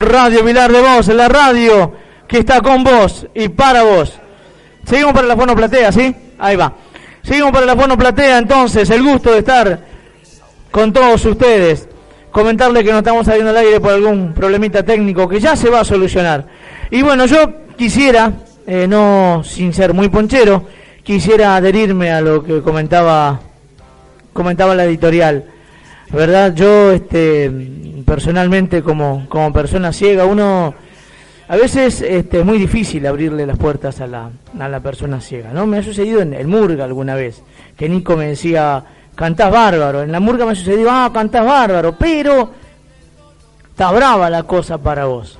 Radio Vilar de Voz, la radio que está con vos y para vos. Seguimos para la Fono Platea, ¿sí? Ahí va. Seguimos para la Fono Platea, entonces, el gusto de estar con todos ustedes. Comentarle que no estamos saliendo al aire por algún problemita técnico que ya se va a solucionar. Y bueno, yo quisiera, eh, no sin ser muy ponchero, quisiera adherirme a lo que comentaba, comentaba la editorial. ¿Verdad? Yo, este, personalmente, como, como persona ciega, uno a veces este, es muy difícil abrirle las puertas a la, a la persona ciega, ¿no? Me ha sucedido en el Murga alguna vez, que Nico me decía, cantás bárbaro, en la Murga me ha sucedido, ah, cantás bárbaro, pero está brava la cosa para vos.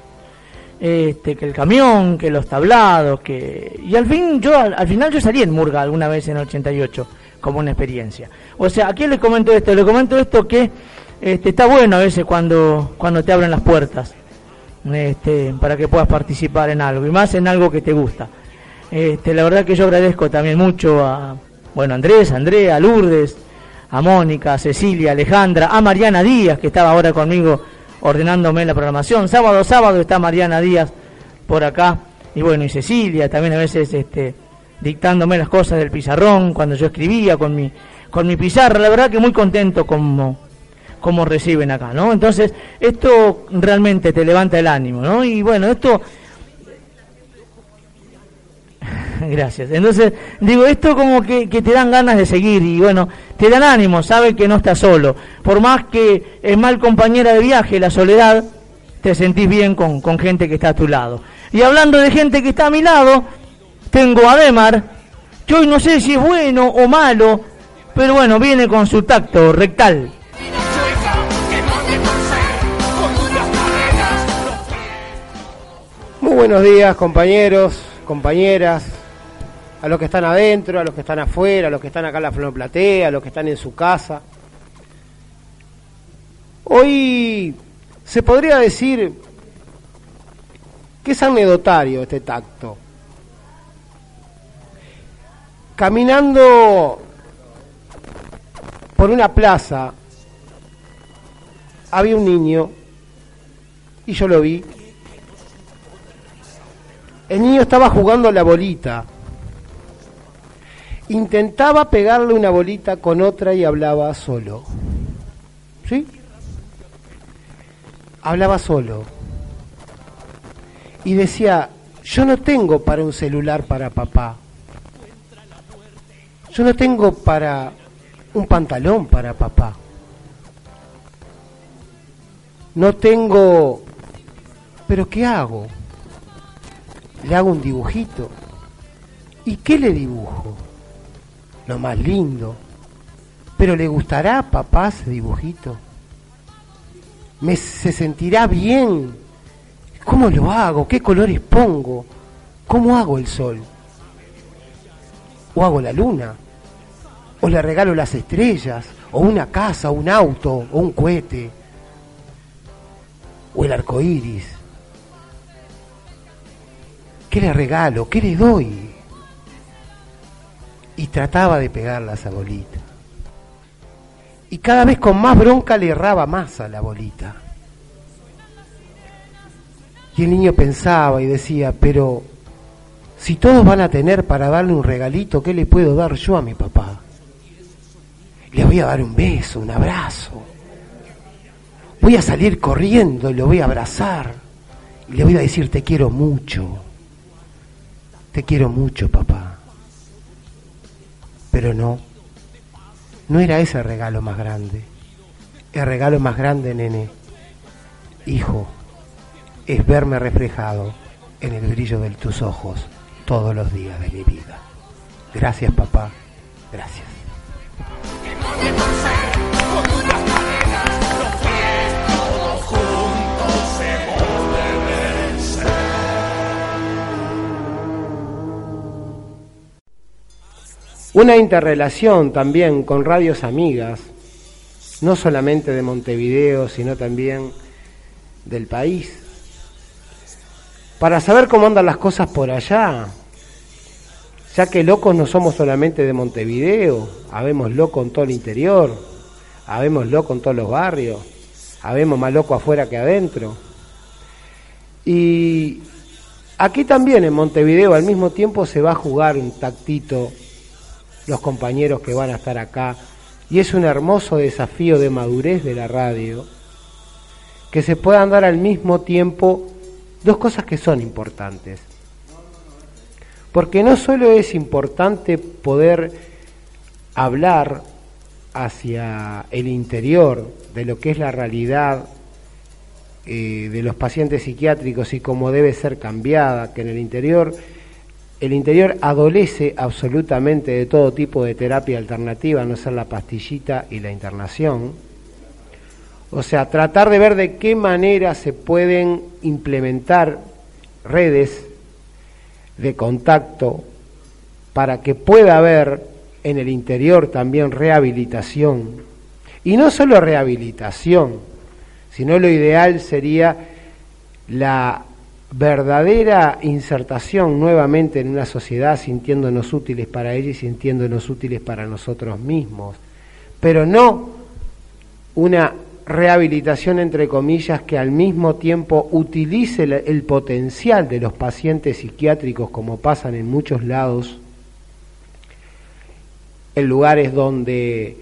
Este, que el camión, que los tablados, que... Y al fin, yo, al, al final yo salí en Murga alguna vez en el 88, como una experiencia. O sea, ¿a quién le comento esto? Le comento esto que este, está bueno a veces cuando, cuando te abren las puertas este, para que puedas participar en algo y más en algo que te gusta. Este, la verdad que yo agradezco también mucho a bueno Andrés, Andrea, Lourdes, a Mónica, a Cecilia, a Alejandra, a Mariana Díaz que estaba ahora conmigo ordenándome la programación. Sábado, sábado está Mariana Díaz por acá y bueno y Cecilia también a veces este, dictándome las cosas del pizarrón cuando yo escribía con mi con mi pizarra. La verdad que muy contento como como reciben acá, ¿no? Entonces, esto realmente te levanta el ánimo, ¿no? Y bueno, esto... Gracias. Entonces, digo, esto como que, te dan ganas de seguir y bueno, te dan ánimo, sabes que no estás solo. Por más que es mal compañera de viaje, la soledad, te sentís bien con, con gente que está a tu lado. Y hablando de gente que está a mi lado, tengo a Demar, que hoy no sé si es bueno o malo, pero bueno, viene con su tacto rectal. Muy buenos días compañeros, compañeras, a los que están adentro, a los que están afuera, a los que están acá en la flonoplatea, a los que están en su casa. Hoy se podría decir que es anecdotario este tacto. Caminando por una plaza había un niño y yo lo vi el niño estaba jugando la bolita. Intentaba pegarle una bolita con otra y hablaba solo. ¿Sí? Hablaba solo. Y decía, yo no tengo para un celular para papá. Yo no tengo para un pantalón para papá. No tengo... ¿Pero qué hago? le hago un dibujito. ¿Y qué le dibujo? Lo más lindo. Pero le gustará a papá ese dibujito. Me, se sentirá bien. ¿Cómo lo hago? ¿Qué colores pongo? ¿Cómo hago el sol? ¿O hago la luna? ¿O le regalo las estrellas? ¿O una casa, un auto, o un cohete? ¿O el arco iris? ¿Qué le regalo? ¿Qué le doy? Y trataba de pegarla a esa bolita. Y cada vez con más bronca le erraba más a la bolita. Y el niño pensaba y decía, pero si todos van a tener para darle un regalito, ¿qué le puedo dar yo a mi papá? Le voy a dar un beso, un abrazo. Voy a salir corriendo y lo voy a abrazar. Y le voy a decir, te quiero mucho. Te quiero mucho, papá. Pero no, no era ese regalo más grande. El regalo más grande, nene, hijo, es verme reflejado en el brillo de tus ojos todos los días de mi vida. Gracias, papá. Gracias una interrelación también con radios amigas, no solamente de Montevideo, sino también del país, para saber cómo andan las cosas por allá, ya que locos no somos solamente de Montevideo, habemos locos en todo el interior, habemos locos en todos los barrios, habemos más locos afuera que adentro. Y aquí también en Montevideo al mismo tiempo se va a jugar un tactito los compañeros que van a estar acá. Y es un hermoso desafío de madurez de la radio, que se puedan dar al mismo tiempo dos cosas que son importantes. Porque no solo es importante poder hablar hacia el interior de lo que es la realidad eh, de los pacientes psiquiátricos y cómo debe ser cambiada, que en el interior el interior adolece absolutamente de todo tipo de terapia alternativa, no ser la pastillita y la internación. O sea, tratar de ver de qué manera se pueden implementar redes de contacto para que pueda haber en el interior también rehabilitación. Y no solo rehabilitación, sino lo ideal sería la verdadera insertación nuevamente en una sociedad sintiéndonos útiles para ella y sintiéndonos útiles para nosotros mismos, pero no una rehabilitación entre comillas que al mismo tiempo utilice el, potencial de los pacientes psiquiátricos como pasan en muchos lados, en lugares donde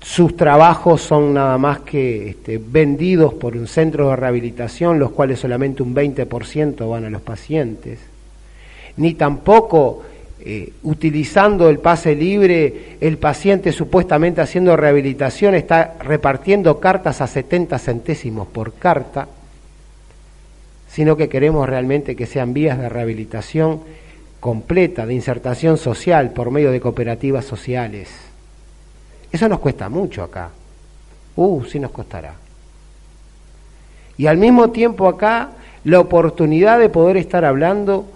sus trabajos son nada más que este, vendidos por un centro de rehabilitación, los cuales solamente un 20% van a los pacientes, ni tampoco eh, utilizando el pase libre, el paciente supuestamente haciendo rehabilitación está repartiendo cartas a 70 centésimos por carta, sino que queremos realmente que sean vías de rehabilitación completa, de insertación social por medio de cooperativas sociales eso nos cuesta mucho acá. Uh, sí nos costará. Y al mismo tiempo acá la oportunidad de poder estar hablando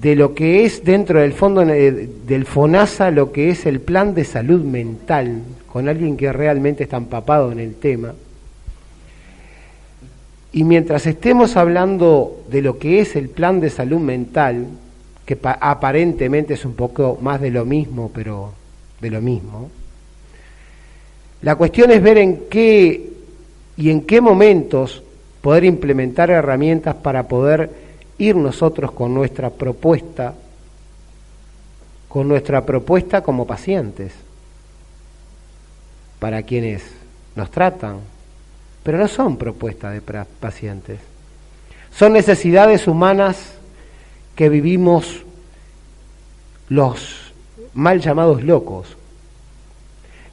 de lo que es dentro del fondo eh, del FONASA, lo que es el plan de salud mental, con alguien que realmente está empapado en el tema. Y mientras estemos hablando de lo que es el plan de salud mental, que aparentemente es un poco más de lo mismo, pero de lo mismo, la cuestión es ver en qué y en qué momentos poder implementar herramientas para poder ir nosotros con nuestra propuesta, con nuestra propuesta como pacientes, para quienes nos tratan, pero no son propuestas de pacientes, son necesidades humanas que vivimos los mal llamados locos,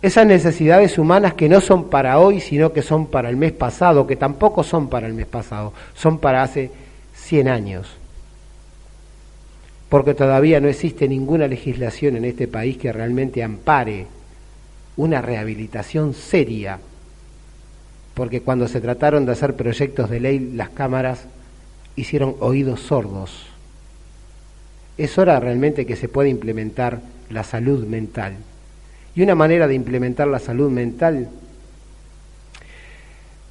esas necesidades humanas que no son para hoy, sino que son para el mes pasado, que tampoco son para el mes pasado, son para hace 100 años. Porque todavía no existe ninguna legislación en este país que realmente ampare una rehabilitación seria. Porque cuando se trataron de hacer proyectos de ley, las cámaras hicieron oídos sordos. Es hora realmente que se pueda implementar la salud mental y una manera de implementar la salud mental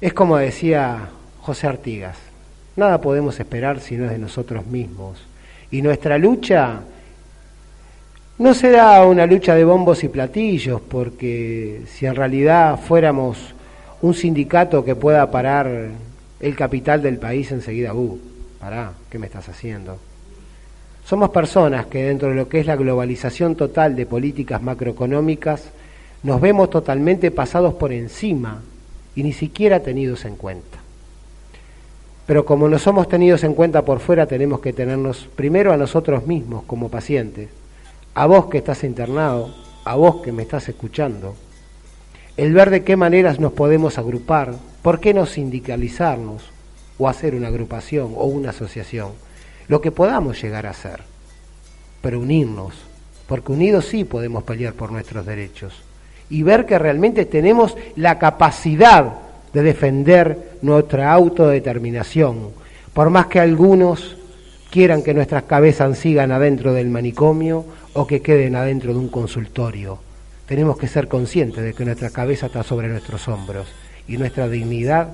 es como decía José Artigas, nada podemos esperar si no es de nosotros mismos. Y nuestra lucha no será una lucha de bombos y platillos, porque si en realidad fuéramos un sindicato que pueda parar el capital del país enseguida, uh, pará, ¿qué me estás haciendo? Somos personas que dentro de lo que es la globalización total de políticas macroeconómicas nos vemos totalmente pasados por encima y ni siquiera tenidos en cuenta. Pero como no somos tenidos en cuenta por fuera, tenemos que tenernos primero a nosotros mismos como pacientes, a vos que estás internado, a vos que me estás escuchando, el ver de qué maneras nos podemos agrupar, por qué no sindicalizarnos o hacer una agrupación o una asociación. Lo que podamos llegar a hacer, pero unirnos, porque unidos sí podemos pelear por nuestros derechos. Y ver que realmente tenemos la capacidad de defender nuestra autodeterminación, por más que algunos quieran que nuestras cabezas sigan adentro del manicomio o que queden adentro de un consultorio. Tenemos que ser conscientes de que nuestra cabeza está sobre nuestros hombros y nuestra dignidad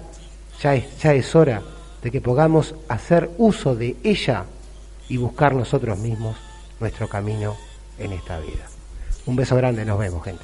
ya es, ya es hora de que podamos hacer uso de ella y buscar nosotros mismos nuestro camino en esta vida. Un beso grande, nos vemos, gente.